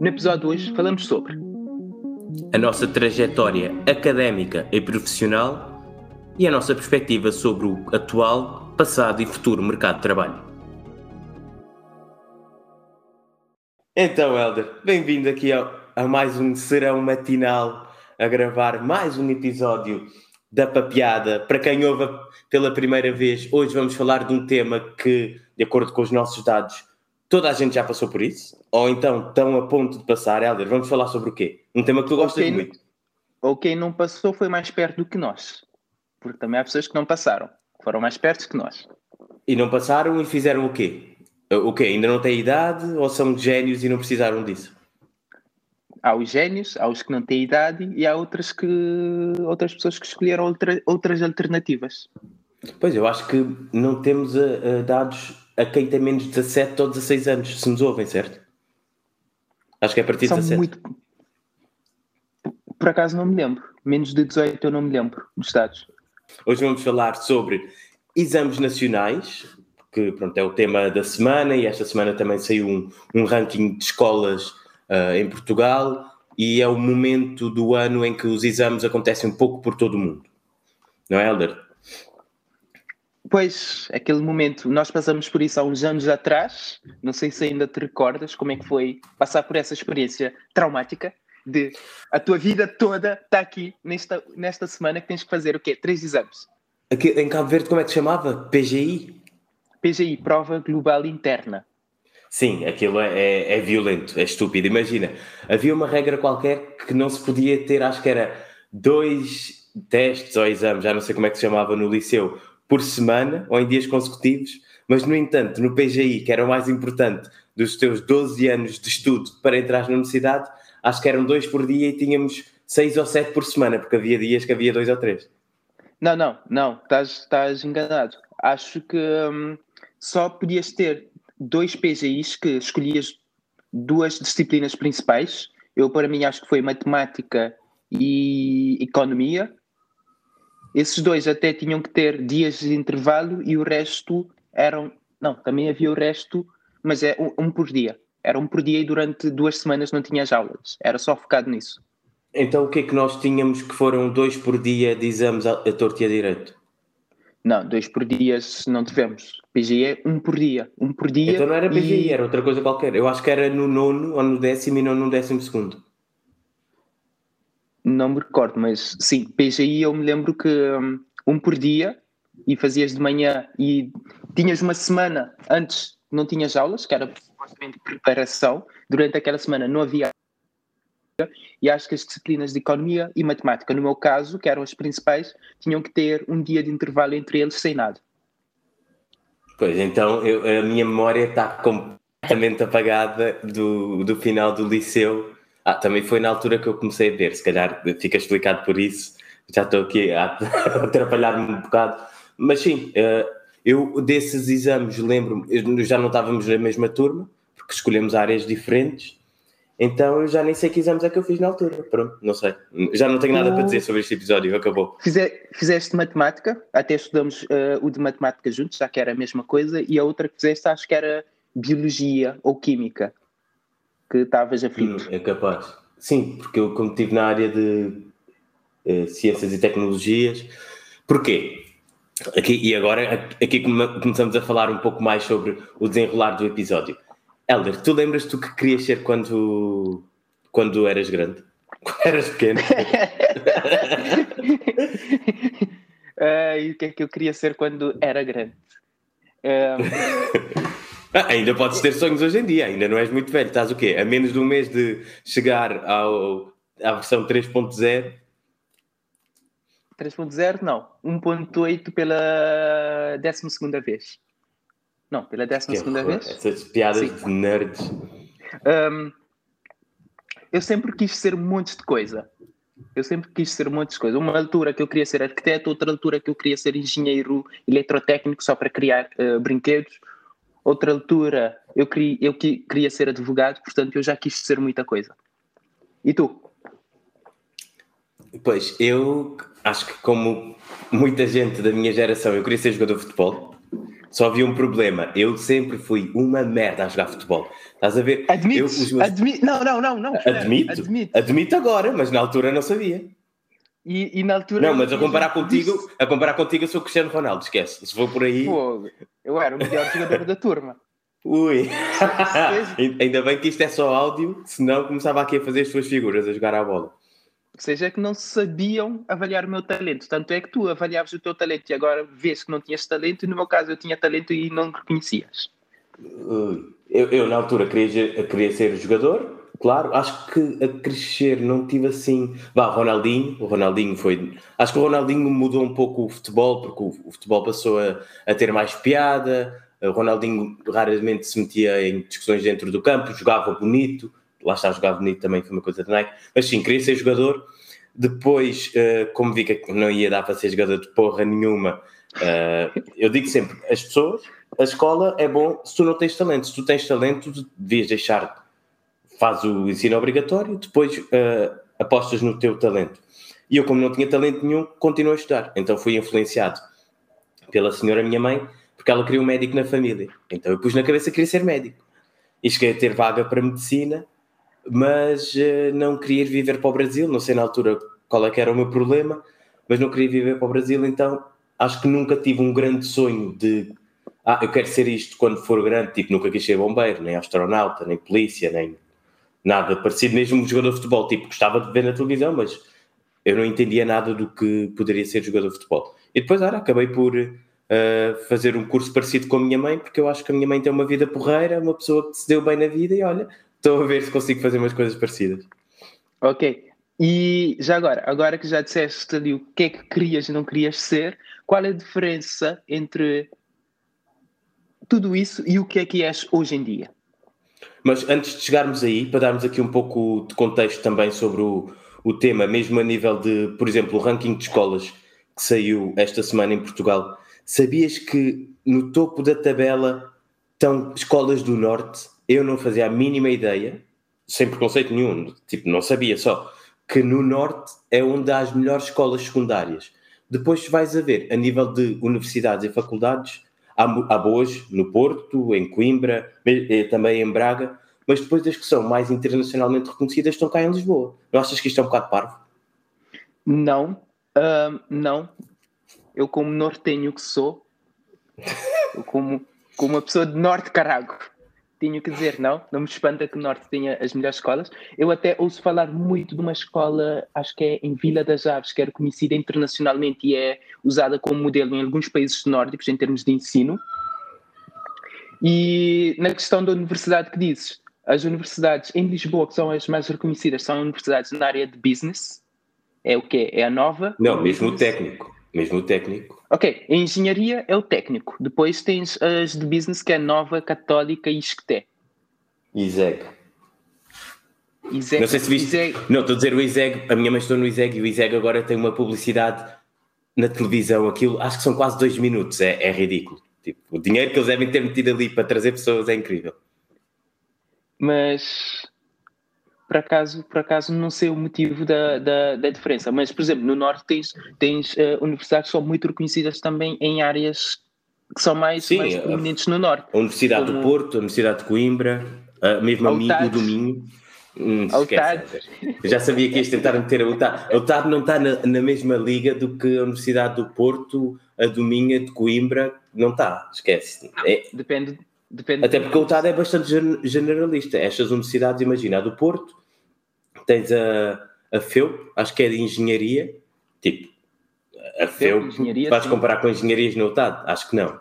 No episódio de hoje falamos sobre a nossa trajetória académica e profissional e a nossa perspectiva sobre o atual, passado e futuro mercado de trabalho. Então, Helder, bem-vindo aqui a, a mais um serão matinal a gravar mais um episódio da Papeada. Para quem ouve pela primeira vez, hoje vamos falar de um tema que, de acordo com os nossos dados, toda a gente já passou por isso? Ou então estão a ponto de passar? Helder, vamos falar sobre o quê? Um tema que tu gostas quem, muito. Ou quem não passou foi mais perto do que nós. Porque também há pessoas que não passaram, que foram mais perto que nós. E não passaram e fizeram o quê? O quê? Ainda não têm idade ou são gênios e não precisaram disso? Há os gênios, há os que não têm idade e há outras, que, outras pessoas que escolheram outra, outras alternativas. Pois, eu acho que não temos uh, dados a quem tem menos de 17 ou 16 anos, se nos ouvem, certo? Acho que é a partir de 17. Muito... Por acaso não me lembro. Menos de 18 eu não me lembro dos dados. Hoje vamos falar sobre exames nacionais, que pronto, é o tema da semana, e esta semana também saiu um, um ranking de escolas uh, em Portugal, e é o momento do ano em que os exames acontecem um pouco por todo o mundo. Não é, Helder? Pois, aquele momento, nós passamos por isso há uns anos atrás, não sei se ainda te recordas como é que foi passar por essa experiência traumática de a tua vida toda está aqui nesta, nesta semana que tens que fazer o quê? Três exames. Aqui, em Cabo Verde como é que se chamava? PGI? PGI, Prova Global Interna. Sim, aquilo é, é, é violento, é estúpido. Imagina, havia uma regra qualquer que não se podia ter, acho que era dois testes ou exames, já não sei como é que se chamava no liceu, por semana ou em dias consecutivos, mas no entanto, no PGI, que era o mais importante dos teus 12 anos de estudo para entrar na universidade, acho que eram dois por dia e tínhamos seis ou sete por semana, porque havia dias que havia dois ou três. Não, não, não, estás, enganado. Acho que hum, só podias ter dois PGIs que escolhias duas disciplinas principais. Eu, para mim, acho que foi matemática e economia, esses dois até tinham que ter dias de intervalo e o resto eram. Não, também havia o resto, mas é um, um por dia. Era um por dia e durante duas semanas não tinhas aulas. Era só focado nisso. Então o que é que nós tínhamos que foram dois por dia de exames a, a torto e a direito? Não, dois por dia não tivemos. PGI é um por dia. Um por dia. Então não era PGI, e... era outra coisa qualquer. Eu acho que era no nono ou no décimo e não no décimo segundo. Não me recordo, mas sim, PGI eu me lembro que um, um por dia e fazias de manhã e tinhas uma semana antes não tinhas aulas, que era supostamente preparação. Durante aquela semana não havia e acho que as disciplinas de economia e matemática, no meu caso, que eram as principais, tinham que ter um dia de intervalo entre eles sem nada. Pois, então eu, a minha memória está completamente apagada do, do final do liceu ah, também foi na altura que eu comecei a ver, se calhar fica explicado por isso, já estou aqui a atrapalhar-me um bocado, mas sim, eh, eu desses exames lembro-me, já não estávamos na mesma turma, porque escolhemos áreas diferentes, então eu já nem sei que exames é que eu fiz na altura, pronto, não sei, já não tenho nada para dizer sobre este episódio, acabou. Fize, fizeste matemática, até estudamos uh, o de matemática juntos, já que era a mesma coisa, e a outra que fizeste acho que era biologia ou química que estavas aflito. É capaz. Sim, porque eu, como estive na área de uh, ciências e tecnologias, porquê? Aqui, e agora, aqui começamos a falar um pouco mais sobre o desenrolar do episódio. Helder, tu lembras tu que querias ser quando, quando eras grande? Quando eras pequeno? uh, e o que é que eu queria ser quando era grande? Um... Ah, ainda podes ter sonhos hoje em dia, ainda não és muito velho. Estás o quê? A menos de um mês de chegar ao, à versão 3.0? 3.0 não. 1.8 pela 12 vez. Não, pela 12 vez. Essas piadas Sim. de nerds. Um, eu sempre quis ser um monte de coisa. Eu sempre quis ser um monte de coisa. Uma altura que eu queria ser arquiteto, outra altura que eu queria ser engenheiro eletrotécnico só para criar uh, brinquedos outra altura eu queria, eu queria ser advogado, portanto eu já quis ser muita coisa. E tu? Pois, eu acho que como muita gente da minha geração, eu queria ser jogador de futebol. só havia um problema. Eu sempre fui uma merda a jogar futebol. Estás a ver? Admito. Eu, meus... Admi... Não, não, não, não. Admito, admito. Admito agora, mas na altura não sabia. E, e na altura. Não, mas a comparar contigo, a comparar contigo, eu sou Cristiano Ronaldo, esquece. Se for por aí. Pô, eu era o melhor jogador da turma. Ui! Ainda bem que isto é só áudio, senão começava aqui a fazer as tuas figuras, a jogar à bola. Ou seja, é que não sabiam avaliar o meu talento. Tanto é que tu avaliavas o teu talento e agora vês que não tinhas talento, e no meu caso eu tinha talento e não reconhecias. Eu, eu na altura queria, queria ser jogador, claro. Acho que a crescer não tive assim. Vá, Ronaldinho. O Ronaldinho foi. Acho que o Ronaldinho mudou um pouco o futebol, porque o, o futebol passou a, a ter mais piada. O Ronaldinho raramente se metia em discussões dentro do campo, jogava bonito lá está a jogar bonito também, foi uma coisa de Nike, mas sim, queria ser jogador. Depois, uh, como vi que não ia dar para ser jogador de porra nenhuma, uh, eu digo sempre: as pessoas, a escola é bom se tu não tens talento. Se tu tens talento, devias deixar, faz o ensino obrigatório, depois uh, apostas no teu talento. E eu, como não tinha talento nenhum, continuo a estudar. Então fui influenciado pela senhora minha mãe, porque ela queria um médico na família. Então eu pus na cabeça que queria ser médico. E cheguei a ter vaga para medicina mas uh, não queria ir viver para o Brasil, não sei na altura qual é que era o meu problema, mas não queria viver para o Brasil, então acho que nunca tive um grande sonho de ah, eu quero ser isto quando for grande, tipo, nunca quis ser bombeiro, nem astronauta, nem polícia, nem nada parecido, mesmo um jogador de futebol, tipo, gostava de ver na televisão, mas eu não entendia nada do que poderia ser jogador de futebol. E depois, ora, acabei por uh, fazer um curso parecido com a minha mãe, porque eu acho que a minha mãe tem uma vida porreira, uma pessoa que se deu bem na vida e olha, Estou a ver se consigo fazer umas coisas parecidas. Ok. E já agora, agora que já disseste ali o que é que querias e não querias ser, qual é a diferença entre tudo isso e o que é que és hoje em dia? Mas antes de chegarmos aí, para darmos aqui um pouco de contexto também sobre o, o tema, mesmo a nível de, por exemplo, o ranking de escolas que saiu esta semana em Portugal, sabias que no topo da tabela estão escolas do Norte eu não fazia a mínima ideia, sem preconceito nenhum, tipo, não sabia só, que no Norte é onde há as melhores escolas secundárias. Depois vais a ver, a nível de universidades e faculdades, há, boas no Porto, em Coimbra, eh, também em Braga, mas depois as que são mais internacionalmente reconhecidas estão cá em Lisboa. Não achas que isto é um bocado parvo? Não, uh, não. Eu como nortenho que sou, como, como uma pessoa de Norte Carago, tenho que dizer, não, não me espanta que o Norte tenha as melhores escolas. Eu até ouço falar muito de uma escola, acho que é em Vila das Aves, que é reconhecida internacionalmente e é usada como modelo em alguns países nórdicos em termos de ensino. E na questão da universidade que dizes, as universidades em Lisboa, que são as mais reconhecidas, são universidades na área de business. É o quê? É a nova? Não, mesmo o técnico. Mesmo o técnico. Ok, a engenharia é o técnico. Depois tens as de business, que é Nova, Católica e Isqueté. ISEG. ISEG. Não sei se viste. ISEG. Não, estou a dizer o ISEG. A minha mãe estou no ISEG e o ISEG agora tem uma publicidade na televisão. Aquilo, acho que são quase dois minutos. É, é ridículo. Tipo, o dinheiro que eles devem ter metido ali para trazer pessoas é incrível. Mas por acaso, por acaso não sei o motivo da, da, da diferença, mas por exemplo, no Norte tens, tens uh, universidades que são muito reconhecidas também em áreas que são mais, Sim, mais prominentes no Norte. A Universidade como... do Porto, a Universidade de Coimbra, a mesmo amigo do Minho. Hum, já sabia que ias tentar meter a UTAD. A UTAD não está na, na, mesma liga do que a Universidade do Porto, a do Minho, de Coimbra, não está, esquece. É, depende, depende. Até porque a UTAD é bastante generalista. Estas universidades, imagina, a do Porto, tens a, a FEU, acho que é de engenharia, tipo, a FEU, vais sim. comparar com engenharias no UTAD? Acho que não.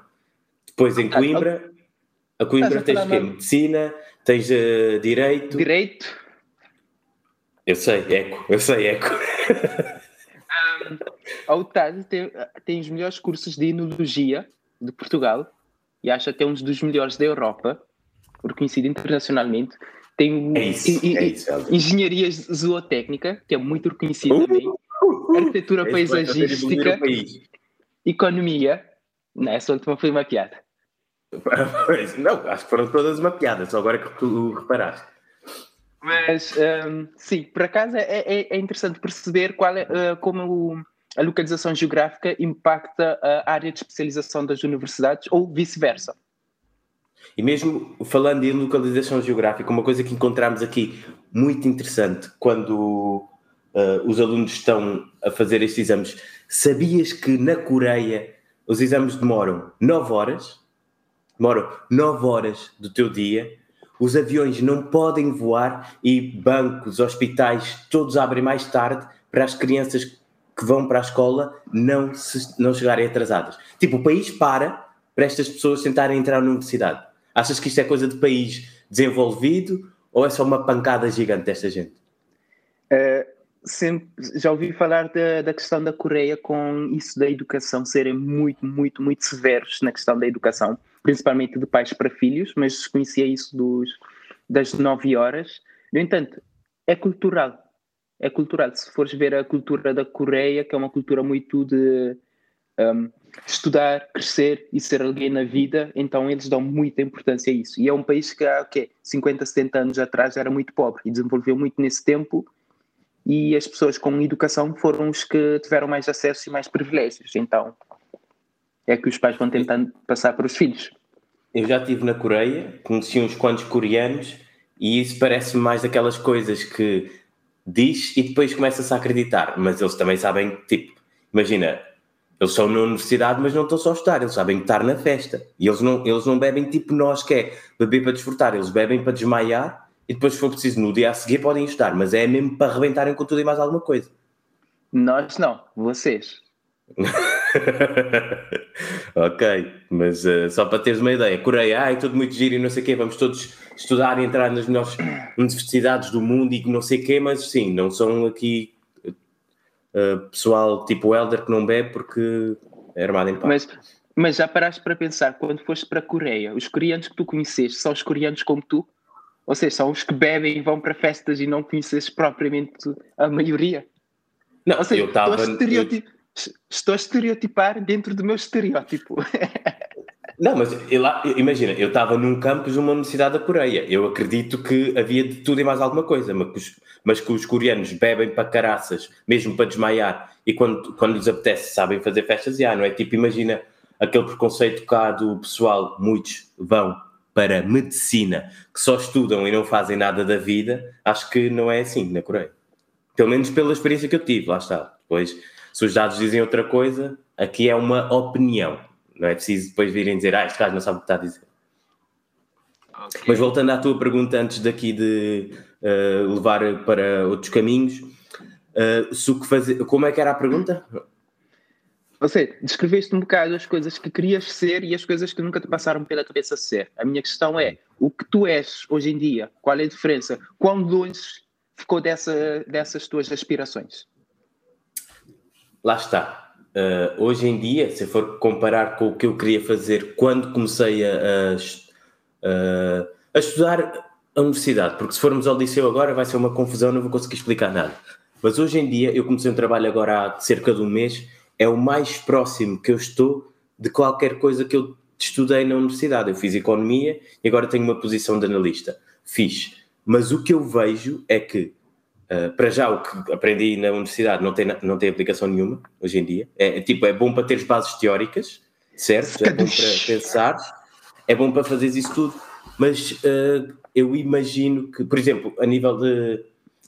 Depois em Coimbra, a Coimbra tens que medicina, tens uh, direito. Direito. Eu sei, eco, eu sei, eco. um, a UTAD tem, tem os melhores cursos de enologia de Portugal e acho até um dos melhores da Europa, reconhecido internacionalmente. Tem é isso, é isso, engenharia zootécnica, que é muito reconhecida uh, também. Arquitetura é paisagística. Economia. Não, essa última foi uma piada. Não, acho que foram todas uma piada, só agora que tu reparaste. Mas, um, sim, por acaso é, é, é, interessante perceber qual é, uh, como o, a localização geográfica impacta a área de especialização das universidades ou vice-versa. E mesmo falando em localização geográfica, uma coisa que encontramos aqui muito interessante quando uh, os alunos estão a fazer estes exames, sabias que na Coreia os exames demoram 9 horas? Demoram 9 horas do teu dia. Os aviões não podem voar e bancos, hospitais, todos abrem mais tarde para as crianças que vão para a escola não, se, não chegarem atrasadas. Tipo, o país para para estas pessoas tentarem entrar na universidade. Achas que isto é coisa de país desenvolvido ou é só uma pancada gigante desta gente? Uh, sempre, já ouvi falar da, da questão da Coreia com isso da educação serem muito, muito, muito severos na questão da educação, principalmente de pais para filhos, mas desconhecia isso dos, das nove horas. No entanto, é cultural. É cultural. Se fores ver a cultura da Coreia, que é uma cultura muito de um, estudar, crescer e ser alguém na vida, então eles dão muita importância a isso. E é um país que há okay, 50, 70 anos atrás era muito pobre e desenvolveu muito nesse tempo. E as pessoas com educação foram os que tiveram mais acesso e mais privilégios. Então é que os pais vão tentando passar para os filhos. Eu já estive na Coreia, conheci uns quantos coreanos e isso parece mais daquelas coisas que diz e depois começa-se a acreditar, mas eles também sabem, tipo, imagina, eles estão na universidade, mas não estão só a estudar, eles sabem estar na festa. E eles não, eles não bebem tipo nós, que é beber para desfrutar, eles bebem para desmaiar e depois, se for preciso, no dia a seguir podem estudar, mas é mesmo para arrebentarem com tudo e mais alguma coisa. Nós não, vocês. ok, mas uh, só para teres uma ideia, Coreia, ai, tudo muito giro e não sei o quê, vamos todos estudar e entrar nas melhores universidades do mundo e não sei o quê, mas sim, não são aqui uh, pessoal tipo Elder que não bebe porque é armado em paz. Mas, mas já paraste para pensar, quando foste para a Coreia, os coreanos que tu conheceste são os coreanos como tu? Ou seja, são os que bebem e vão para festas e não conheces propriamente a maioria? Não, Ou seja, eu estava... Estou a estereotipar dentro do meu estereótipo. Não, mas eu lá, imagina, eu estava num campus de uma universidade da Coreia. Eu acredito que havia de tudo e mais alguma coisa, mas que os, mas que os coreanos bebem para caraças, mesmo para desmaiar, e quando, quando lhes apetece sabem fazer festas, já, não é? Tipo, imagina aquele preconceito cá do pessoal, muitos vão para medicina, que só estudam e não fazem nada da vida, acho que não é assim na Coreia. Pelo menos pela experiência que eu tive, lá está. Depois, se os dados dizem outra coisa, aqui é uma opinião não é preciso depois virem dizer, ah, este gajo não sabe o que está a dizer. Okay. Mas voltando à tua pergunta antes daqui de uh, levar para outros caminhos, uh, se o que fazer, como é que era a pergunta? Você descreveste um bocado as coisas que querias ser e as coisas que nunca te passaram pela cabeça ser. A minha questão é, o que tu és hoje em dia, qual é a diferença? Quão longe ficou dessa, dessas tuas aspirações? Lá está Uh, hoje em dia, se for comparar com o que eu queria fazer quando comecei a, a, a, estudar a universidade, porque se formos ao liceu agora vai ser uma confusão, não vou conseguir explicar nada. Mas hoje em dia, eu comecei um trabalho agora há cerca de um mês, é o mais próximo que eu estou de qualquer coisa que eu estudei na universidade. Eu fiz economia e agora tenho uma posição de analista. Fiz. Mas o que eu vejo é que Uh, para já, o que aprendi na universidade não tem, não tem aplicação nenhuma hoje em dia. É, é tipo, é bom para ter bases teóricas, certo? É bom para pensar, é bom para fazer isso tudo, mas uh, eu imagino que, por exemplo, a nível de.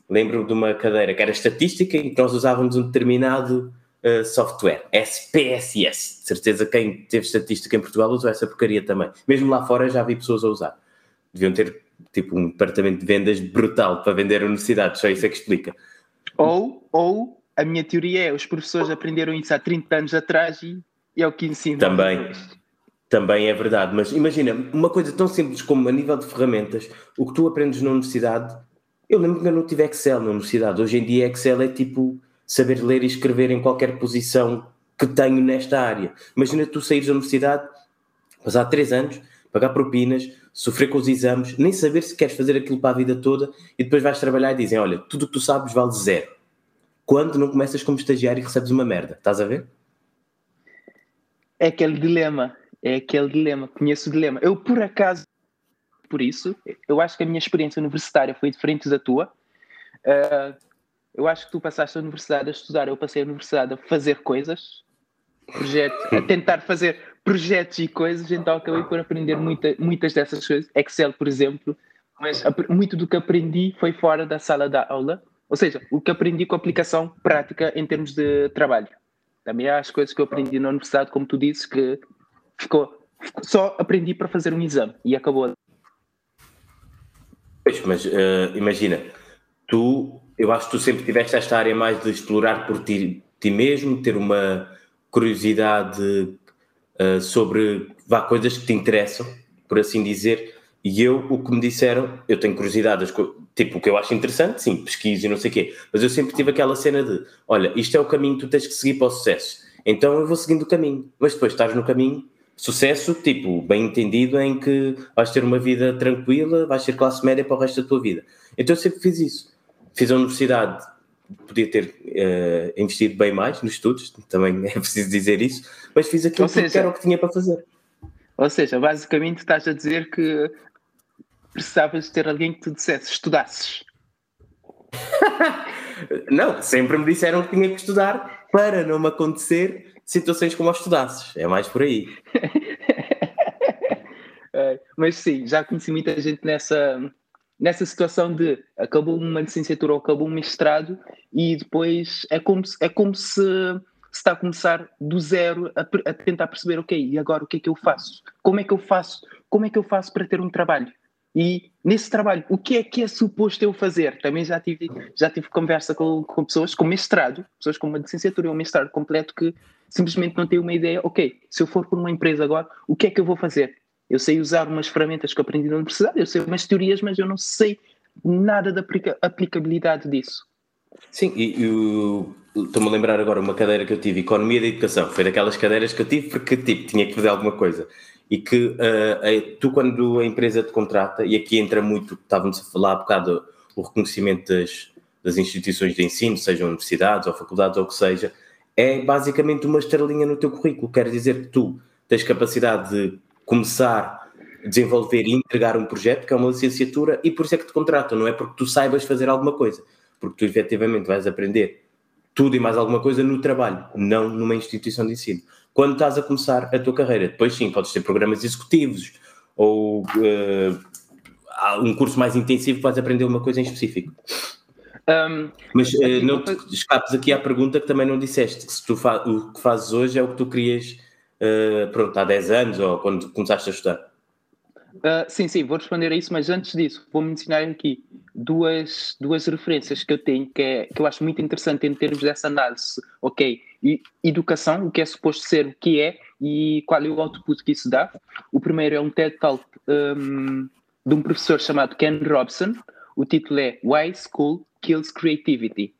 Lembro de uma cadeira que era estatística e que nós usávamos um determinado uh, software, SPSS. De certeza quem teve estatística em Portugal usou essa porcaria também. Mesmo lá fora já vi pessoas a usar. Deviam ter tipo um departamento de vendas brutal para vender a universidade, só isso é que explica. Ou, ou a minha teoria é os professores aprenderam isso há 30 anos atrás e, e é o que ensinam. Também, também é verdade, mas imagina, uma coisa tão simples como a nível de ferramentas, o que tu aprendes na universidade, eu lembro que eu não tive Excel na universidade, hoje em dia Excel é tipo saber ler e escrever em qualquer posição que tenho nesta área. Imagina tu saíres da universidade, passar 3 anos, pagar propinas, sofrer com os exames, nem saber se queres fazer aquilo para a vida toda e depois vais trabalhar e dizem: Olha, tudo o que tu sabes vale zero. Quando não começas como estagiário e recebes uma merda, estás a ver? É aquele dilema, é aquele dilema, conheço o dilema. Eu, por acaso, por isso, eu acho que a minha experiência universitária foi diferente da tua. Uh, eu acho que tu passaste a universidade a estudar, eu passei a universidade a fazer coisas, projetos, a tentar fazer projetos e coisas, então acabei por aprender muita, muitas dessas coisas, Excel, por exemplo, mas muito do que aprendi foi fora da sala da aula, ou seja, o que aprendi com aplicação prática em termos de trabalho. Também há as coisas que eu aprendi na universidade, como tu dizes, que ficou, ficou só aprendi para fazer um exame e acabou. Pois, mas uh, imagina, tu, eu acho que tu sempre tiveste esta área mais de explorar por ti, ti mesmo, ter uma curiosidade uh, sobre vá, coisas que te interessam, por assim dizer, e eu, o que me disseram, eu tenho curiosidade, tipo, o que eu acho interessante, sim, pesquiso e não sei o quê, mas eu sempre tive aquela cena de, olha, isto é o caminho que tu tens que seguir para o sucesso, então eu vou seguindo o caminho, mas depois estás no caminho, sucesso, tipo, bem entendido, em que vais ter uma vida tranquila, vais ser classe média para o resto da tua vida. Então eu sempre fiz isso. Fiz a universidade, podia ter uh, investido bem mais nos estudos, também é preciso dizer isso, mas fiz aquilo seja, que era o que tinha para fazer. Ou seja, basicamente estás a dizer que precisavas ter alguém que tu dissesse, estudasses. não, sempre me disseram que tinha que estudar para não me acontecer situações como aos estudasses. É mais por aí. é, mas sim, já conheci muita gente nessa, nessa situação de acabou uma licenciatura ou acabou um mestrado e depois é como se, é como se, se está a começar do zero a, a tentar perceber, ok, e agora o que é que eu faço? Como é que eu faço? Como é que eu faço para ter um trabalho? E nesse trabalho, o que é que é suposto eu fazer? Também já tive, já tive conversa com, com pessoas com mestrado, pessoas com uma licenciatura e um mestrado completo que simplesmente não têm uma ideia, ok, se eu for por uma empresa agora, o que é que eu vou fazer? Eu sei usar umas ferramentas que aprendi na universidade, eu sei umas teorias, mas eu não sei nada da aplicabilidade disso. Sim, e estou-me a lembrar agora uma cadeira que eu tive, Economia da Educação, foi daquelas cadeiras que eu tive porque tipo, tinha que fazer alguma coisa e que uh, tu, quando a empresa te contrata, e aqui entra muito, estávamos a falar há bocado, o reconhecimento das, das instituições de ensino, sejam universidades ou faculdades ou o que seja, é basicamente uma estrelinha no teu currículo. Quer dizer que tu tens capacidade de começar, desenvolver e entregar um projeto, que é uma licenciatura, e por isso é que te contratam, não é porque tu saibas fazer alguma coisa, porque tu efetivamente vais aprender tudo e mais alguma coisa no trabalho, não numa instituição de ensino quando estás a começar a tua carreira. Depois sim, podes ter programas executivos ou uh, um curso mais intensivo que vais aprender uma coisa em específico. Um, Mas uh, não te escapes aqui à pergunta que também não disseste, que se tu o que fazes hoje é o que tu querias uh, pronto, há 10 anos ou quando começaste a estudar. Uh, sim, sim, vou responder a isso, mas antes disso, vou mencionar aqui duas, duas referências que eu tenho que, é, que eu acho muito interessante em termos dessa análise. Ok, e educação, o que é suposto ser, o que é e qual é o output que isso dá. O primeiro é um TED Talk um, de um professor chamado Ken Robson. O título é Why School Kills Creativity.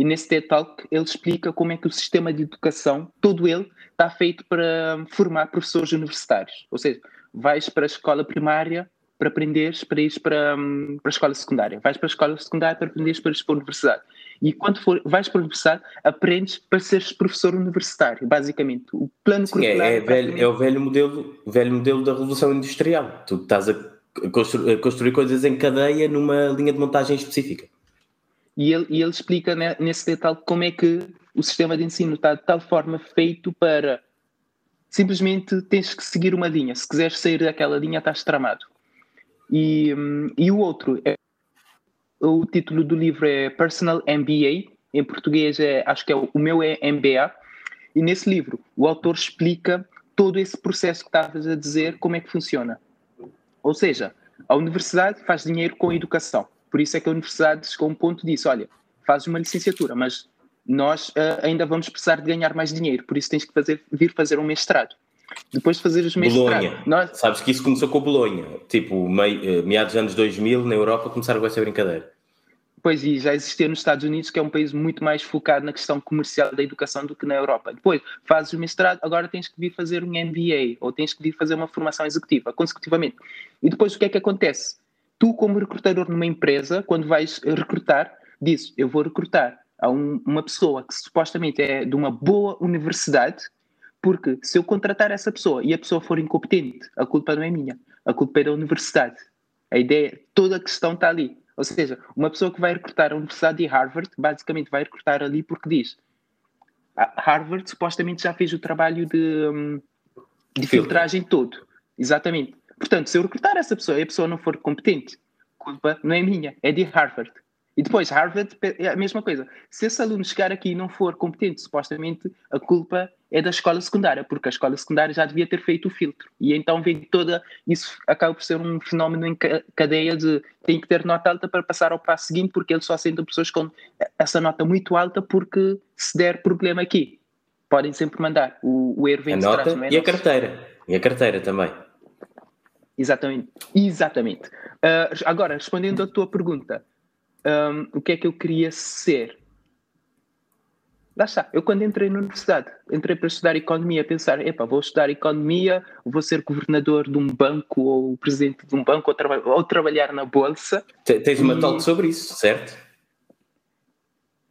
E nesse TED Talk ele explica como é que o sistema de educação, todo ele, está feito para formar professores universitários. Ou seja, vais para a escola primária para aprenderes para ir para, hum, para a escola secundária. Vais para a escola secundária para aprenderes para ir para a universidade. E quando for, vais para a universidade, aprendes para seres professor universitário, basicamente. O plano Sim, curricular... É, é, velho, é o velho modelo, velho modelo da Revolução Industrial. Tu estás a, constru, a construir coisas em cadeia numa linha de montagem específica. E ele, e ele explica nesse detalhe como é que o sistema de ensino está de tal forma feito para simplesmente tens que seguir uma linha. Se quiseres sair daquela linha, estás tramado. E, hum, e o outro, é, o título do livro é Personal MBA, em português é, acho que é o meu é MBA, e nesse livro o autor explica todo esse processo que estavas a dizer, como é que funciona. Ou seja, a universidade faz dinheiro com a educação. Por isso é que a universidade chegou a um ponto disso, olha, fazes uma licenciatura, mas nós uh, ainda vamos precisar de ganhar mais dinheiro, por isso tens que fazer, vir fazer um mestrado. Depois de fazer os mestrados. Bolonha. Nós... Sabes que isso começou com Bolonha. Tipo, mei, eh, meados dos anos 2000, na Europa, começaram com essa brincadeira. Pois, e já existia nos Estados Unidos, que é um país muito mais focado na questão comercial da educação do que na Europa. Depois, fazes o mestrado, agora tens que vir fazer um MBA, ou tens que vir fazer uma formação executiva, consecutivamente. E depois, o que é que acontece? Tu, como recrutador numa empresa, quando vais recrutar, dizes, eu vou recrutar a um, uma pessoa que supostamente é de uma boa universidade, porque se eu contratar essa pessoa e a pessoa for incompetente, a culpa não é minha, a culpa é da universidade. A ideia, toda a questão está ali. Ou seja, uma pessoa que vai recrutar a Universidade de Harvard, basicamente vai recrutar ali porque diz Harvard supostamente já fez o trabalho de, hum, de filtragem todo. Exatamente. Portanto, se eu recrutar essa pessoa e a pessoa não for competente, culpa não é minha, é de Harvard. E depois, Harvard é a mesma coisa. Se esse aluno chegar aqui e não for competente, supostamente a culpa é da escola secundária, porque a escola secundária já devia ter feito o filtro. E então vem toda. Isso acaba por ser um fenómeno em cadeia de tem que ter nota alta para passar ao passo seguinte, porque eles só aceitam pessoas com essa nota muito alta, porque se der problema aqui, podem sempre mandar. O, o erro vem a nota trás, é? e a carteira. E a carteira também. Exatamente. Exatamente. Uh, agora, respondendo à tua pergunta, um, o que é que eu queria ser? Lá está, eu quando entrei na universidade, entrei para estudar economia, a pensar, epá, vou estudar economia, vou ser governador de um banco ou presidente de um banco ou, traba ou trabalhar na bolsa. Tens uma e... talk sobre isso, certo?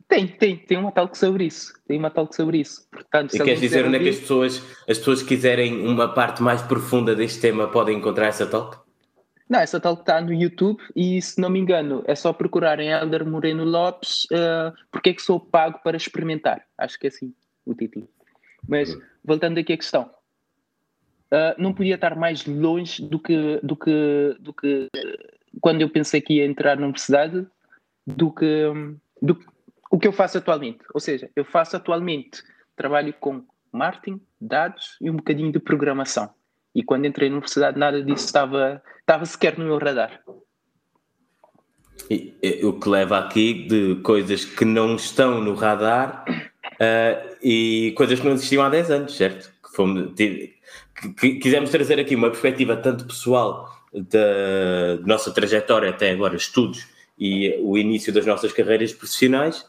Tem, tem, tem uma talk sobre isso. Tem uma talk sobre isso. Portanto, e queres dizer onde é que as pessoas, as pessoas quiserem uma parte mais profunda deste tema podem encontrar essa talk? Não, essa tal que está no YouTube e, se não me engano, é só procurarem Elder Moreno Lopes, uh, porque é que sou pago para experimentar. Acho que é assim o título. Mas, voltando aqui à questão, uh, não podia estar mais longe do que, do, que, do que quando eu pensei que ia entrar na universidade, do que do, o que eu faço atualmente. Ou seja, eu faço atualmente trabalho com marketing, dados e um bocadinho de programação. E quando entrei na universidade, nada disso estava, estava sequer no meu radar. E, o que leva aqui de coisas que não estão no radar uh, e coisas que não existiam há 10 anos, certo? Que, fomos, que, que quisemos trazer aqui uma perspectiva tanto pessoal da nossa trajetória até agora, estudos e o início das nossas carreiras profissionais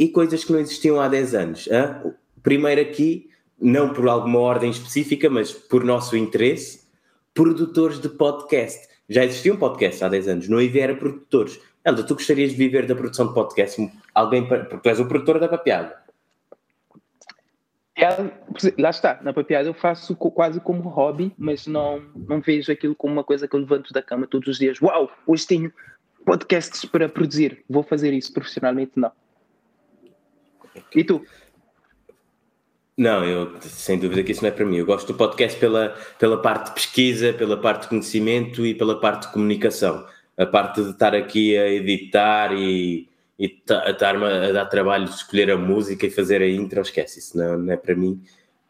e coisas que não existiam há 10 anos. Hein? Primeiro aqui, não por alguma ordem específica, mas por nosso interesse, produtores de podcast. Já existiam podcasts há 10 anos, não havia era produtores. Anda, tu gostarias de viver da produção de podcast? Alguém, porque tu és o produtor da papiada. É, lá está, na papiada eu faço quase como hobby, mas não, não vejo aquilo como uma coisa que eu levanto da cama todos os dias. Uau, hoje tenho podcasts para produzir, vou fazer isso profissionalmente, não. E tu? Não, eu sem dúvida que isso não é para mim. Eu gosto do podcast pela, pela parte de pesquisa, pela parte de conhecimento e pela parte de comunicação. A parte de estar aqui a editar e, e estar-me a dar trabalho de escolher a música e fazer a intro, esquece isso, não, não é para mim.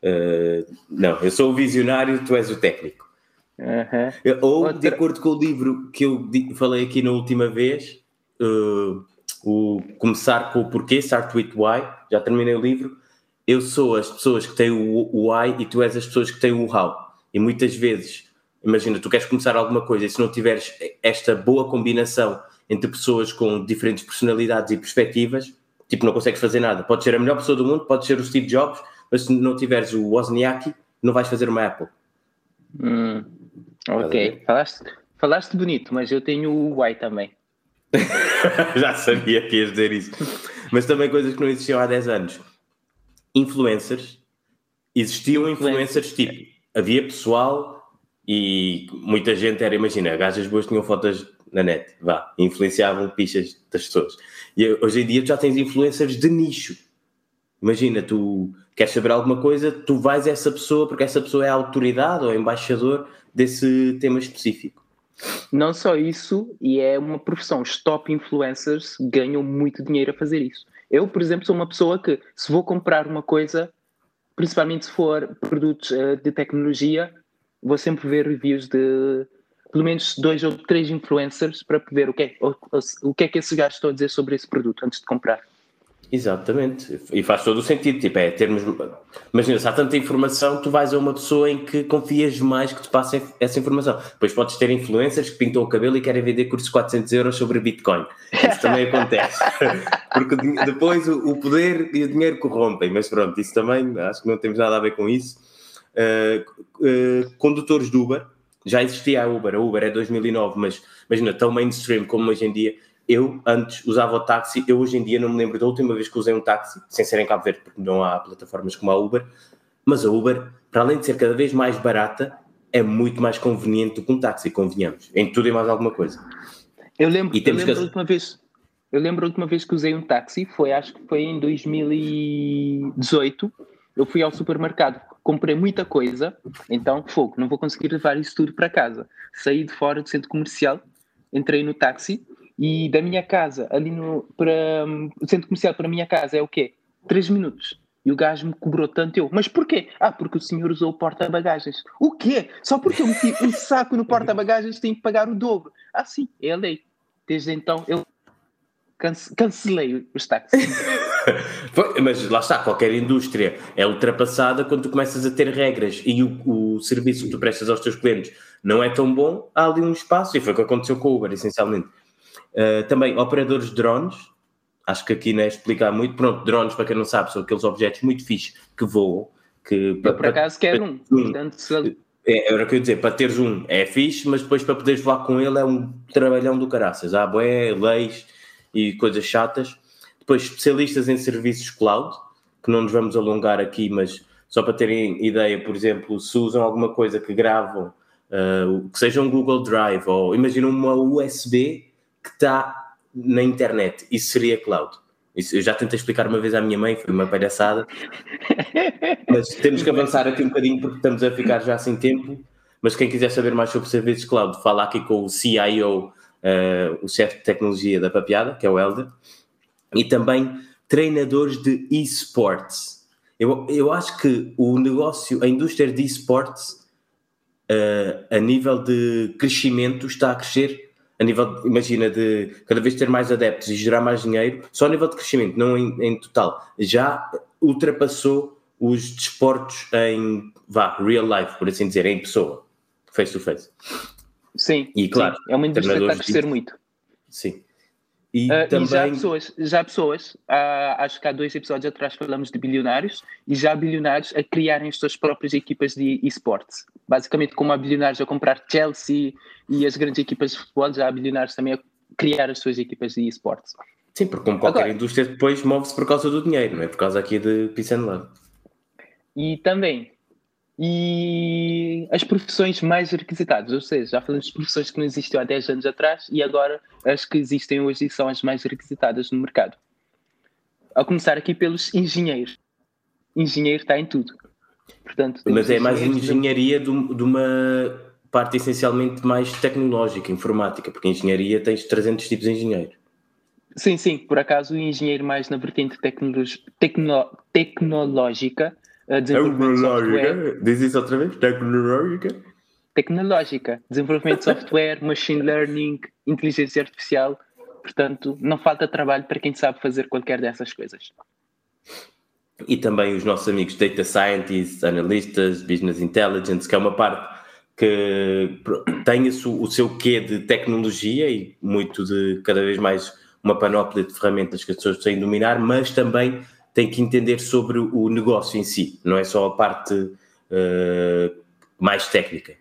Uh, não, eu sou o visionário, tu és o técnico. Uhum. Ou, Outra... de acordo com o livro que eu falei aqui na última vez, uh, o Começar com o Porquê, Start with Why, já terminei o livro eu sou as pessoas que têm o, why e tu és as pessoas que têm o how. E muitas vezes, imagina, tu queres começar alguma coisa e se não tiveres esta boa combinação entre pessoas com diferentes personalidades e perspectivas, tipo, não consegues fazer nada. Podes ser a melhor pessoa do mundo, podes ser o Steve Jobs, mas se não tiveres o Wozniacki, não vais fazer uma Apple. Hum, ok, falaste, falaste bonito, mas eu tenho o why também. Já sabia que ias dizer isso. Mas também coisas que não existiam há 10 anos influencers, existiam influencers tipo, havia pessoal e muita gente era, imagina, gajas boas tinham fotos na net, vá, influenciavam pichas das pessoas. E hoje em dia tu já tens influencers de nicho. Imagina, tu queres saber alguma coisa, tu vais a essa pessoa porque essa pessoa é a autoridade ou embaixador desse tema específico. Não só isso, e é uma profissão. Os top influencers ganham muito dinheiro a fazer isso. Eu, por exemplo, sou uma pessoa que, se vou comprar uma coisa, principalmente se for produtos uh, de tecnologia, vou sempre ver reviews de pelo menos dois ou três influencers para ver o que é, o, o que, é que esses gajos estão a dizer sobre esse produto antes de comprar. Exatamente, e faz todo o sentido. Tipo, é termos. Imagina, se há tanta informação, tu vais a uma pessoa em que confias mais que te passe essa informação. Depois podes ter influencers que pintam o cabelo e querem vender cursos de 400 euros sobre Bitcoin. Isso também acontece. Porque depois o poder e o dinheiro corrompem. Mas pronto, isso também acho que não temos nada a ver com isso. Uh, uh, condutores de Uber, já existia a Uber, a Uber é 2009, mas imagina, tão mainstream como hoje em dia eu antes usava o táxi, eu hoje em dia não me lembro da última vez que usei um táxi, sem ser em Cabo Verde, porque não há plataformas como a Uber, mas a Uber, para além de ser cada vez mais barata, é muito mais conveniente do que um táxi, convenhamos, em tudo e mais alguma coisa. Eu lembro, eu lembro que... a última vez. Eu lembro a última vez que usei um táxi, foi acho que foi em 2018. Eu fui ao supermercado, comprei muita coisa, então fogo, não vou conseguir levar isso tudo para casa. Saí de fora do centro comercial, entrei no táxi e da minha casa ali no para o centro comercial para a minha casa é o quê? Três minutos. E o gajo me cobrou tanto eu. Mas porquê? Ah, porque o senhor usou o porta-bagagens. O quê? Só porque eu meti um saco no porta-bagagens tenho que pagar o dobro. Ah, sim, é a lei. Desde então eu cance cancelei os táxis. Mas lá está, qualquer indústria é ultrapassada quando tu começas a ter regras e o, o, serviço que tu prestas aos teus clientes não é tão bom, há ali um espaço, e foi o que aconteceu com o Uber, essencialmente. Uh, também operadores de drones, acho que aqui não é explicar muito. Pronto, drones, para quem não sabe, são aqueles objetos muito fixos que voam. Que, eu, por acaso, quero um. Portanto, se... É, era o que eu ia dizer, para teres um é fixe, mas depois para poderes voar com ele é um trabalhão do caraças. Há boé, leis e coisas chatas. Depois, especialistas em serviços cloud, que não nos vamos alongar aqui, mas só para terem ideia, por exemplo, se usam alguma coisa que gravam, uh, que seja um Google Drive ou imagina uma USB que está na internet, isso seria cloud. Isso, eu já tentei explicar uma vez à minha mãe, foi uma palhaçada. Mas temos que avançar aqui um bocadinho porque estamos a ficar já sem tempo. Mas quem quiser saber mais sobre serviços cloud, fala aqui com o CIO, uh, eh, o chefe de tecnologia da Papiada, que é o Helder, e também treinadores de esportes. Eu, eu acho que o negócio, a indústria de esportes, uh, a nível de crescimento, está a crescer a nível, imagina, de cada vez ter mais adeptos e gerar mais dinheiro, só a nível de crescimento, não em, em total, já ultrapassou os desportos em, vá, real life, por assim dizer, em pessoa, face to face. Sim, e claro, sim. é uma indústria que está a crescer muito. Sim. E, uh, também... e já pessoas, já pessoas uh, acho que há dois episódios atrás falamos de bilionários, e já há bilionários a criarem as suas próprias equipas de esportes. Basicamente, como há bilionários a comprar Chelsea e as grandes equipas de futebol, já há bilionários também a criar as suas equipas de esportes. Sim, porque como qualquer Agora, indústria depois move-se por causa do dinheiro, não é? Por causa aqui de Peace and Love. E também, e as profissões mais requisitadas, ou seja, já falamos de profissões que não existiam há 10 anos atrás e agora as que existem hoje são as mais requisitadas no mercado. A começar aqui pelos engenheiros. Engenheiro está em tudo. Portanto, Mas é mais engenharia de, de uma parte essencialmente mais tecnológica, informática, porque engenharia tens 300 tipos de engenheiro. Sim, sim, por acaso o engenheiro mais na vertente tecno tecnológica desenvolvimento de software. Diz isso outra vez? Tecnológica? Tecnológica. Desenvolvimento de software, machine learning, inteligência artificial. Portanto, não falta trabalho para quem sabe fazer qualquer dessas coisas. E também os nossos amigos data scientists, analistas, business intelligence, que é uma parte que tem o seu quê de tecnologia e muito de cada vez mais uma panóplia de ferramentas que as pessoas têm de dominar, mas também tem que entender sobre o negócio em si, não é só a parte uh, mais técnica.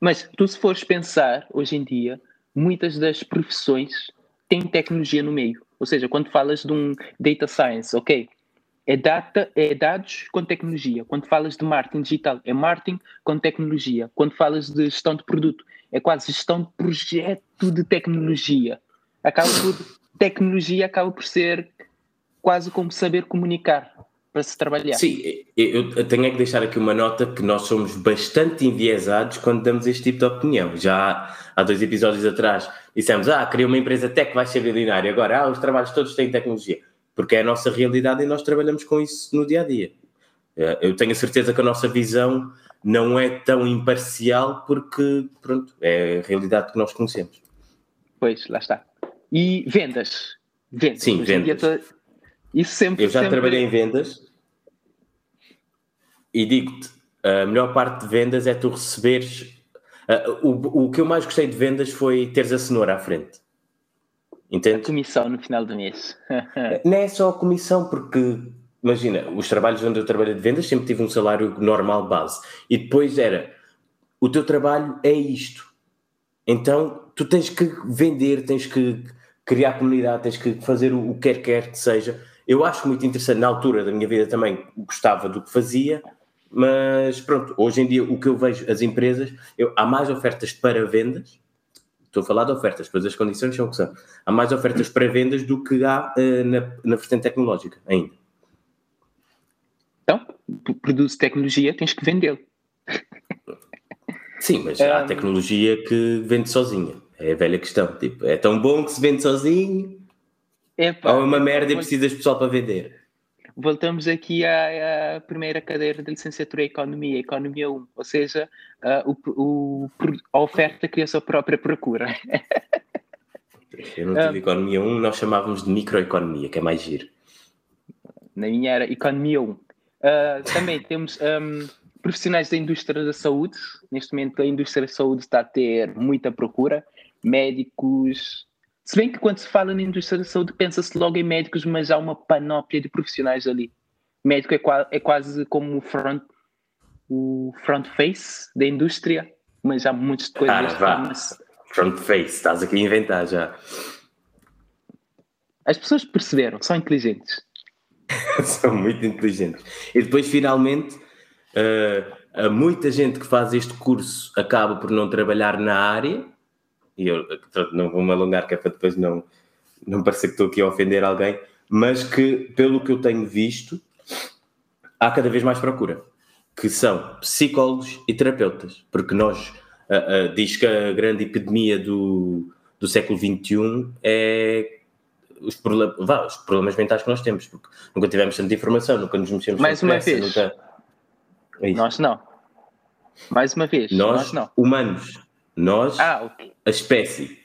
Mas tu, se fores pensar, hoje em dia, muitas das profissões têm tecnologia no meio. Ou seja, quando falas de um data science, ok, é, data, é dados com tecnologia. Quando falas de marketing digital, é marketing com tecnologia. Quando falas de gestão de produto, é quase gestão de projeto de tecnologia. Acaba por tecnologia acaba por ser quase como saber comunicar para se trabalhar. Sim, eu tenho que deixar aqui uma nota que nós somos bastante enviesados quando damos este tipo de opinião. Já há dois episódios atrás dissemos, ah, queria uma empresa tech vai ser bilionária. Agora, ah, os trabalhos todos têm tecnologia. Porque é a nossa realidade e nós trabalhamos com isso no dia a dia. Eh, eu tenho a certeza que a nossa visão não é tão imparcial porque, pronto, é a realidade que nós conhecemos. Pois, lá está. E vendas? Vendas. Sim, Hoje vendas. Isso sempre. Eu já sempre... trabalhei em vendas e digo-te: a melhor parte de vendas é tu receberes. Uh, o, o que eu mais gostei de vendas foi teres a cenoura à frente. Entende? A comissão no final do mês. Não é só a comissão, porque imagina, os trabalhos onde eu trabalhei de vendas sempre tive um salário normal base. E depois era o teu trabalho é isto. Então tu tens que vender, tens que criar comunidade, tens que fazer o, o que quer quer que seja eu acho muito interessante, na altura da minha vida também gostava do que fazia, mas pronto, hoje em dia o que eu vejo as empresas, eu, há mais ofertas para vendas Estou a falar de ofertas, pois as condições são o que são. Há mais ofertas para vendas do que há uh, na, na vertente tecnológica ainda. Então, produz tecnologia, tens que vendê-lo. Sim, mas há tecnologia que vende sozinha. É a velha questão. Tipo, é tão bom que se vende sozinho. Epa, ou é uma merda e precisas de pessoal para vender. Voltamos aqui à, à, primeira cadeira de licenciatura em Economia, Economia 1, ou seja, uh, o, o, a oferta cria a sua própria procura. Eu não tive um, Economia 1, nós chamávamos de microeconomia, que é mais giro. Na minha era Economia 1. Uh, também temos um, profissionais da indústria da saúde. Neste momento, a indústria da saúde está a ter muita procura. Médicos, se bem que quando se fala na indústria da saúde, pensa-se logo em médicos, mas há uma panóplia de profissionais ali. Médico é, qua é quase como o front, o front face da indústria, mas há muitas coisas. Ah, Front face, estás aqui a inventar já. As pessoas perceberam, são inteligentes. são muito inteligentes. E depois, finalmente, uh, muita gente que faz este curso acaba por não trabalhar na área e eu não vou me alongar, que é para depois não, não parecer que estou aqui a ofender alguém, mas que, pelo que eu tenho visto, há cada vez mais procura, que são psicólogos e terapeutas, porque nós, uh, uh, diz que a grande epidemia do, do século XXI é os, problem vá, os problemas mentais que nós temos, porque nunca tivemos tanta informação, nunca nos mexemos Mais uma vez. Nunca... É nós não. Mais uma vez. Nós, nós não. humanos, nós, ah, okay. a espécie.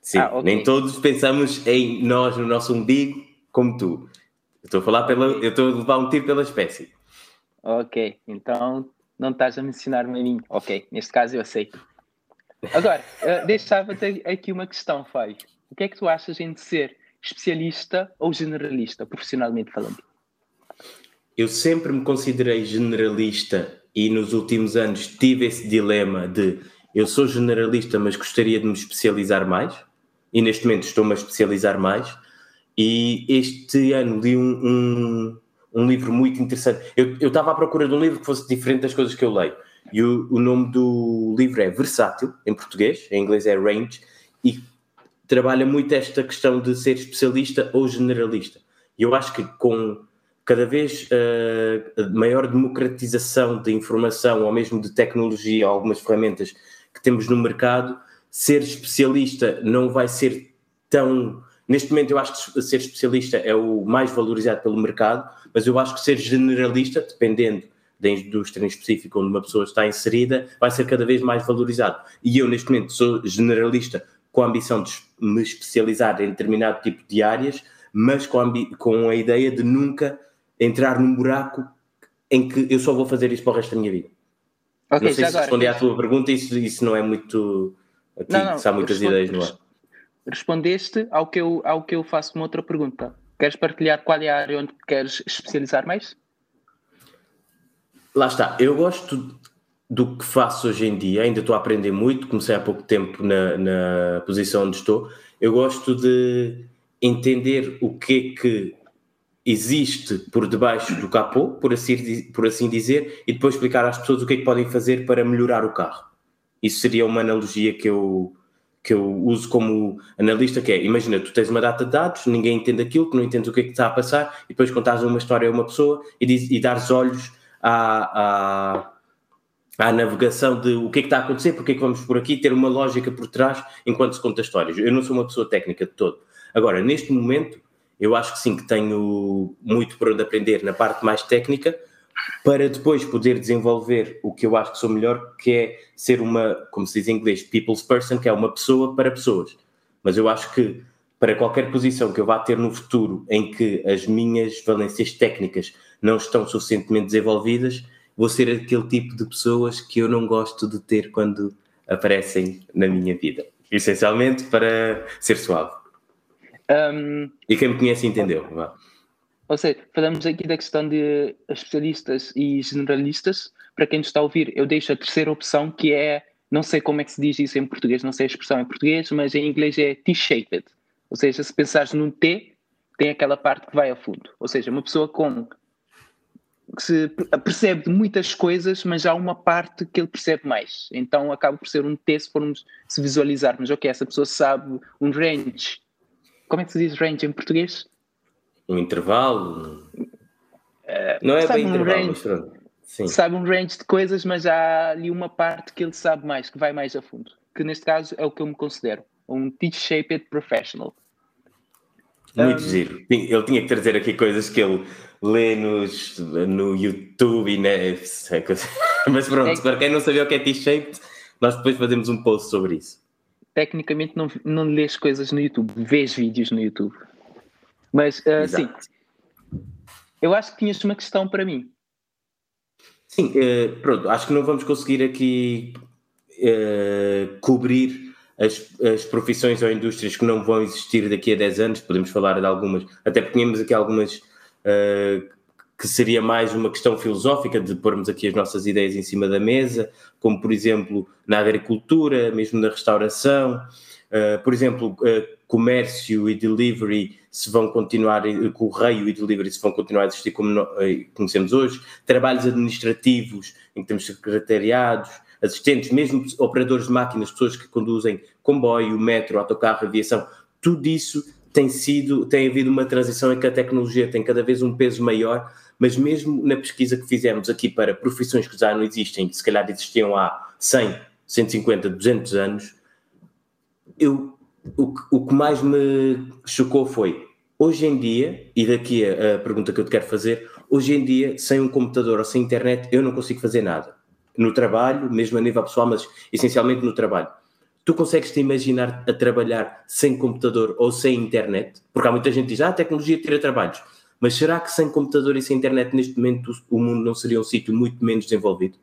Sim, ah, okay. nem todos pensamos em nós, no nosso umbigo, como tu. Eu estou a falar pela. Eu estou a levar um tiro pela espécie. Ok, então não estás a mencionar-me a mim. Ok, neste caso eu aceito. Agora, uh, deixava-te aqui uma questão, Fábio. O que é que tu achas em ser especialista ou generalista, profissionalmente falando? Eu sempre me considerei generalista e nos últimos anos tive esse dilema de eu sou generalista, mas gostaria de me especializar mais, e neste momento estou-me a especializar mais. E este ano li um, um, um livro muito interessante. Eu, eu estava à procura de um livro que fosse diferente das coisas que eu leio. E o, o nome do livro é Versátil, em português, em inglês é Range, e trabalha muito esta questão de ser especialista ou generalista. E eu acho que com cada vez uh, maior democratização de informação ou mesmo de tecnologia, algumas ferramentas que temos no mercado, ser especialista não vai ser tão. Neste momento, eu acho que ser especialista é o mais valorizado pelo mercado, mas eu acho que ser generalista, dependendo da indústria em específico onde uma pessoa está inserida, vai ser cada vez mais valorizado. E eu, neste momento, sou generalista com a ambição de me especializar em determinado tipo de áreas, mas com a, com a ideia de nunca entrar num buraco em que eu só vou fazer isso para o resto da minha vida. Okay, não sei se agora, respondi à tua pergunta, isso, isso não é muito. Aqui, não, não, há muitas ideias no ar. Respondeste ao que, eu, ao que eu faço uma outra pergunta. Queres partilhar qual é a área onde queres especializar mais? Lá está. Eu gosto do que faço hoje em dia, ainda estou a aprender muito, comecei há pouco tempo na, na posição onde estou. Eu gosto de entender o que é que existe por debaixo do capô, por assim, por assim dizer, e depois explicar às pessoas o que é que podem fazer para melhorar o carro. Isso seria uma analogia que eu, que eu uso como analista, que é, imagina, tu tens uma data de dados, ninguém entende aquilo, tu não entendes o que é que está a passar, e depois contas uma história a uma pessoa e, diz, e dares olhos à, à, à navegação de o que é que está a acontecer, porque é que vamos por aqui, ter uma lógica por trás enquanto se conta histórias. Eu não sou uma pessoa técnica de todo. Agora, neste momento, eu acho que sim, que tenho muito para onde aprender na parte mais técnica, para depois poder desenvolver o que eu acho que sou melhor, que é ser uma, como se diz em inglês, people's person, que é uma pessoa para pessoas. Mas eu acho que para qualquer posição que eu vá ter no futuro em que as minhas valências técnicas não estão suficientemente desenvolvidas, vou ser aquele tipo de pessoas que eu não gosto de ter quando aparecem na minha vida. Essencialmente para ser suave. Um, e quem me conhece entendeu. Vá. Ou seja, falamos aqui da questão de especialistas e generalistas. Para quem nos está a ouvir, eu deixo a terceira opção, que é, não sei como é que se diz isso em português, não sei a expressão em português, mas em inglês é T-shaped. Ou seja, se pensares num T, tem aquela parte que vai a fundo. Ou seja, uma pessoa com que se percebe de muitas coisas, mas há uma parte que ele percebe mais. Então acaba por ser um T se formos se visualizarmos. Ok, essa pessoa sabe um range. Como é que se diz range em português? Um intervalo. Uh, não é bem um intervalo, range, mas pronto. Sim. Sabe um range de coisas, mas há ali uma parte que ele sabe mais, que vai mais a fundo. Que neste caso é o que eu me considero. Um Teach-Shaped Professional. Muito um, giro. Ele tinha que trazer aqui coisas que ele lê nos, no YouTube e né, mas pronto, para quem não sabia o que é T-shaped, nós depois fazemos um post sobre isso. Tecnicamente não, não lês coisas no YouTube, vês vídeos no YouTube. Mas uh, sim, eu acho que tinhas uma questão para mim. Sim, uh, pronto, acho que não vamos conseguir aqui uh, cobrir as, as profissões ou indústrias que não vão existir daqui a 10 anos, podemos falar de algumas, até porque tínhamos aqui algumas uh, que seria mais uma questão filosófica de pormos aqui as nossas ideias em cima da mesa, como por exemplo na agricultura, mesmo na restauração, uh, por exemplo, uh, comércio e delivery se vão continuar, correio e delivery se vão continuar a existir como no, conhecemos hoje, trabalhos administrativos em que temos secretariados, assistentes, mesmo operadores de máquinas, pessoas que conduzem comboio, metro, autocarro, aviação, tudo isso tem sido, tem havido uma transição em que a tecnologia tem cada vez um peso maior, mas mesmo na pesquisa que fizemos aqui para profissões que já não existem, que se calhar existiam há 100, 150, 200 anos, eu, o, o que mais me chocou foi, hoje em dia, e daqui a, a pergunta que eu te quero fazer, hoje em dia, sem um computador ou sem internet, eu não consigo fazer nada. No trabalho, mesmo a nível pessoal, mas essencialmente no trabalho. Tu consegues te imaginar a trabalhar sem computador ou sem internet? Porque há muita gente que diz, ah, a tecnologia tira trabalhos. Mas será que sem computador e sem internet neste momento o mundo não seria um sítio muito menos desenvolvido?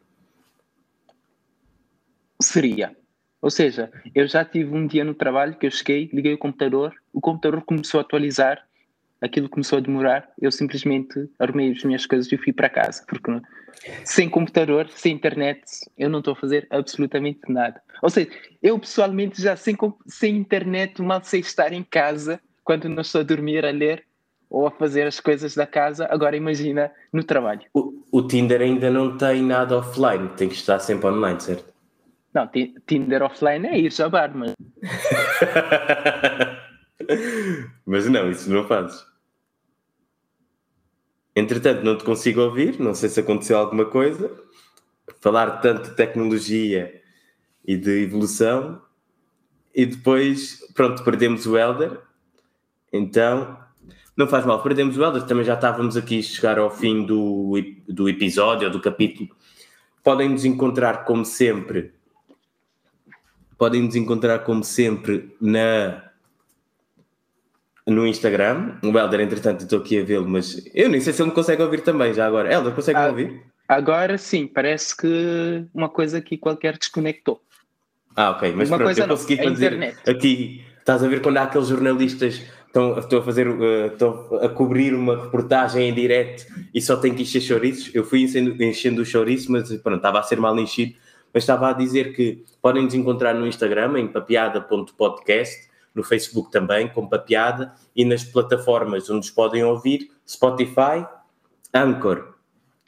Seria. Ou seja, eu já tive um dia no trabalho que eu cheguei, liguei o computador, o computador começou a atualizar aquilo começou a demorar, eu simplesmente arrumei as minhas coisas e fui para casa, porque sem computador, sem internet, eu não estou a fazer absolutamente nada. Ou seja, eu pessoalmente já sem, sem internet mal sei estar em casa quando não estou a dormir, a ler ou a fazer as coisas da casa, agora imagina no trabalho. O, o Tinder ainda não tem nada offline, tem que estar sempre online, certo? Não, Tinder offline é ir a bar, mas... mas não, isso não fazes. Entretanto, não te consigo ouvir, não sei se aconteceu alguma coisa. Falar tanto de tecnologia e de evolução, e depois, pronto, perdemos o Elder. Então, não faz mal, perdemos o Elder. Também já estávamos aqui a chegar ao fim do, do episódio, do capítulo. Podem nos encontrar, como sempre, podem nos encontrar, como sempre, na no Instagram. O Helder, entretanto, estou aqui a vê-lo, mas eu nem sei se ele me consegue ouvir também já agora. Helder, consegue ah, ouvir? Agora sim, parece que uma coisa aqui qualquer desconectou. Ah, ok, mas uma pronto, coisa eu consegui não, fazer internet. aqui. Estás a ver quando há aqueles jornalistas estão, estão a fazer, uh, estão a cobrir uma reportagem em direto e só tem que encher chouriços. Eu fui enchendo, enchendo o chouriço, mas pronto, estava a ser mal enchido. Mas estava a dizer que podem nos encontrar no Instagram em papiada.podcast no Facebook também, com papiada, e nas plataformas onde nos podem ouvir, Spotify, Anchor,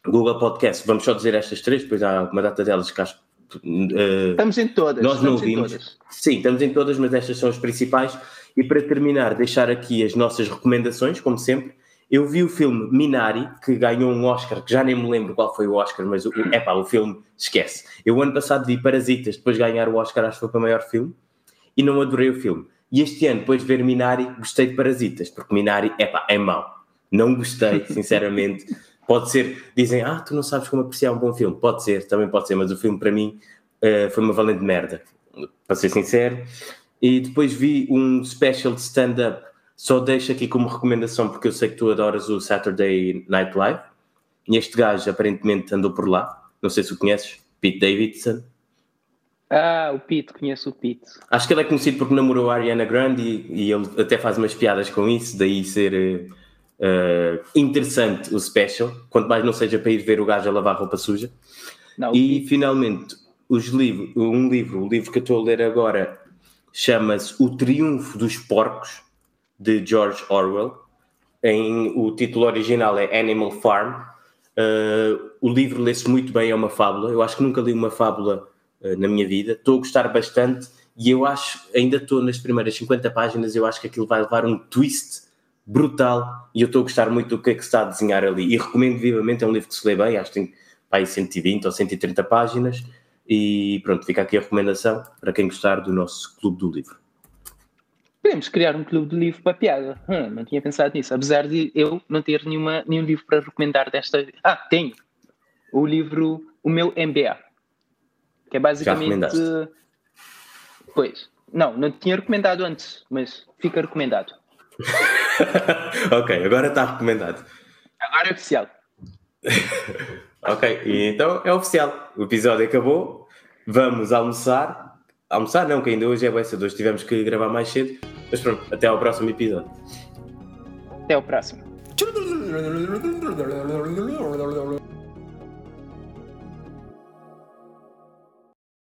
Google Podcast. Vamos só dizer estas três, depois há uma data delas que acho Uh, estamos em todas. Nós não ouvimos. Sim, estamos em todas, mas estas são as principais. E para terminar, deixar aqui as nossas recomendações, como sempre. Eu vi o filme Minari, que ganhou um Oscar, que já nem me lembro qual foi o Oscar, mas o, epá, o filme esquece. Eu ano passado vi Parasitas, depois de ganhar o Oscar, acho que foi para o maior filme, e não adorei o filme. E este ano, depois de ver Minari, gostei de Parasitas, porque Minari, epá, é mau. Não gostei, sinceramente. pode ser, dizem, ah, tu não sabes como apreciar um bom filme. Pode ser, também pode ser, mas o filme para mim uh, foi uma valente merda, para ser sincero. E depois vi um special de stand-up, só deixo aqui como recomendação, porque eu sei que tu adoras o Saturday Night Live. E este gajo aparentemente andou por lá, não sei se o conheces, Pete Davidson. Ah, o Pete, conheço o Pete. Acho que ele é conhecido porque namorou a Ariana Grande e, e ele até faz umas piadas com isso, daí ser uh, interessante o special, quanto mais não seja para ir ver o gajo a lavar roupa suja. Não, e Pete... finalmente, os livros, um livro, o livro que eu estou a ler agora chama-se O Triunfo dos Porcos, de George Orwell. Em, o título original é Animal Farm. Uh, o livro lê-se muito bem, é uma fábula. Eu acho que nunca li uma fábula uh, na minha vida. Estou a gostar bastante e eu acho, ainda estou nas primeiras 50 páginas, eu acho que aquilo vai levar um twist brutal e eu estou a gostar muito do que é que está a desenhar ali. E recomendo vivamente, é um livro que se lê bem, acho que tem aí 120 ou 130 páginas. E pronto, fica aqui a recomendação para quem gostar do nosso Clube do Livro. Podemos criar um clube de livro para piada. Hum, não tinha pensado nisso. Apesar de eu não ter nenhuma, nenhum livro para recomendar desta. Ah, tenho. O livro O Meu MBA. Que é basicamente. Já Pois. Não, não tinha recomendado antes, mas fica recomendado. ok, agora está recomendado. Agora é oficial. ok, então é oficial. O episódio acabou. Vamos almoçar. Almoçar não, que ainda hoje é bem cedo. Hoje tivemos que gravar mais cedo. Mas pronto, até ao próximo episódio. Até ao próximo.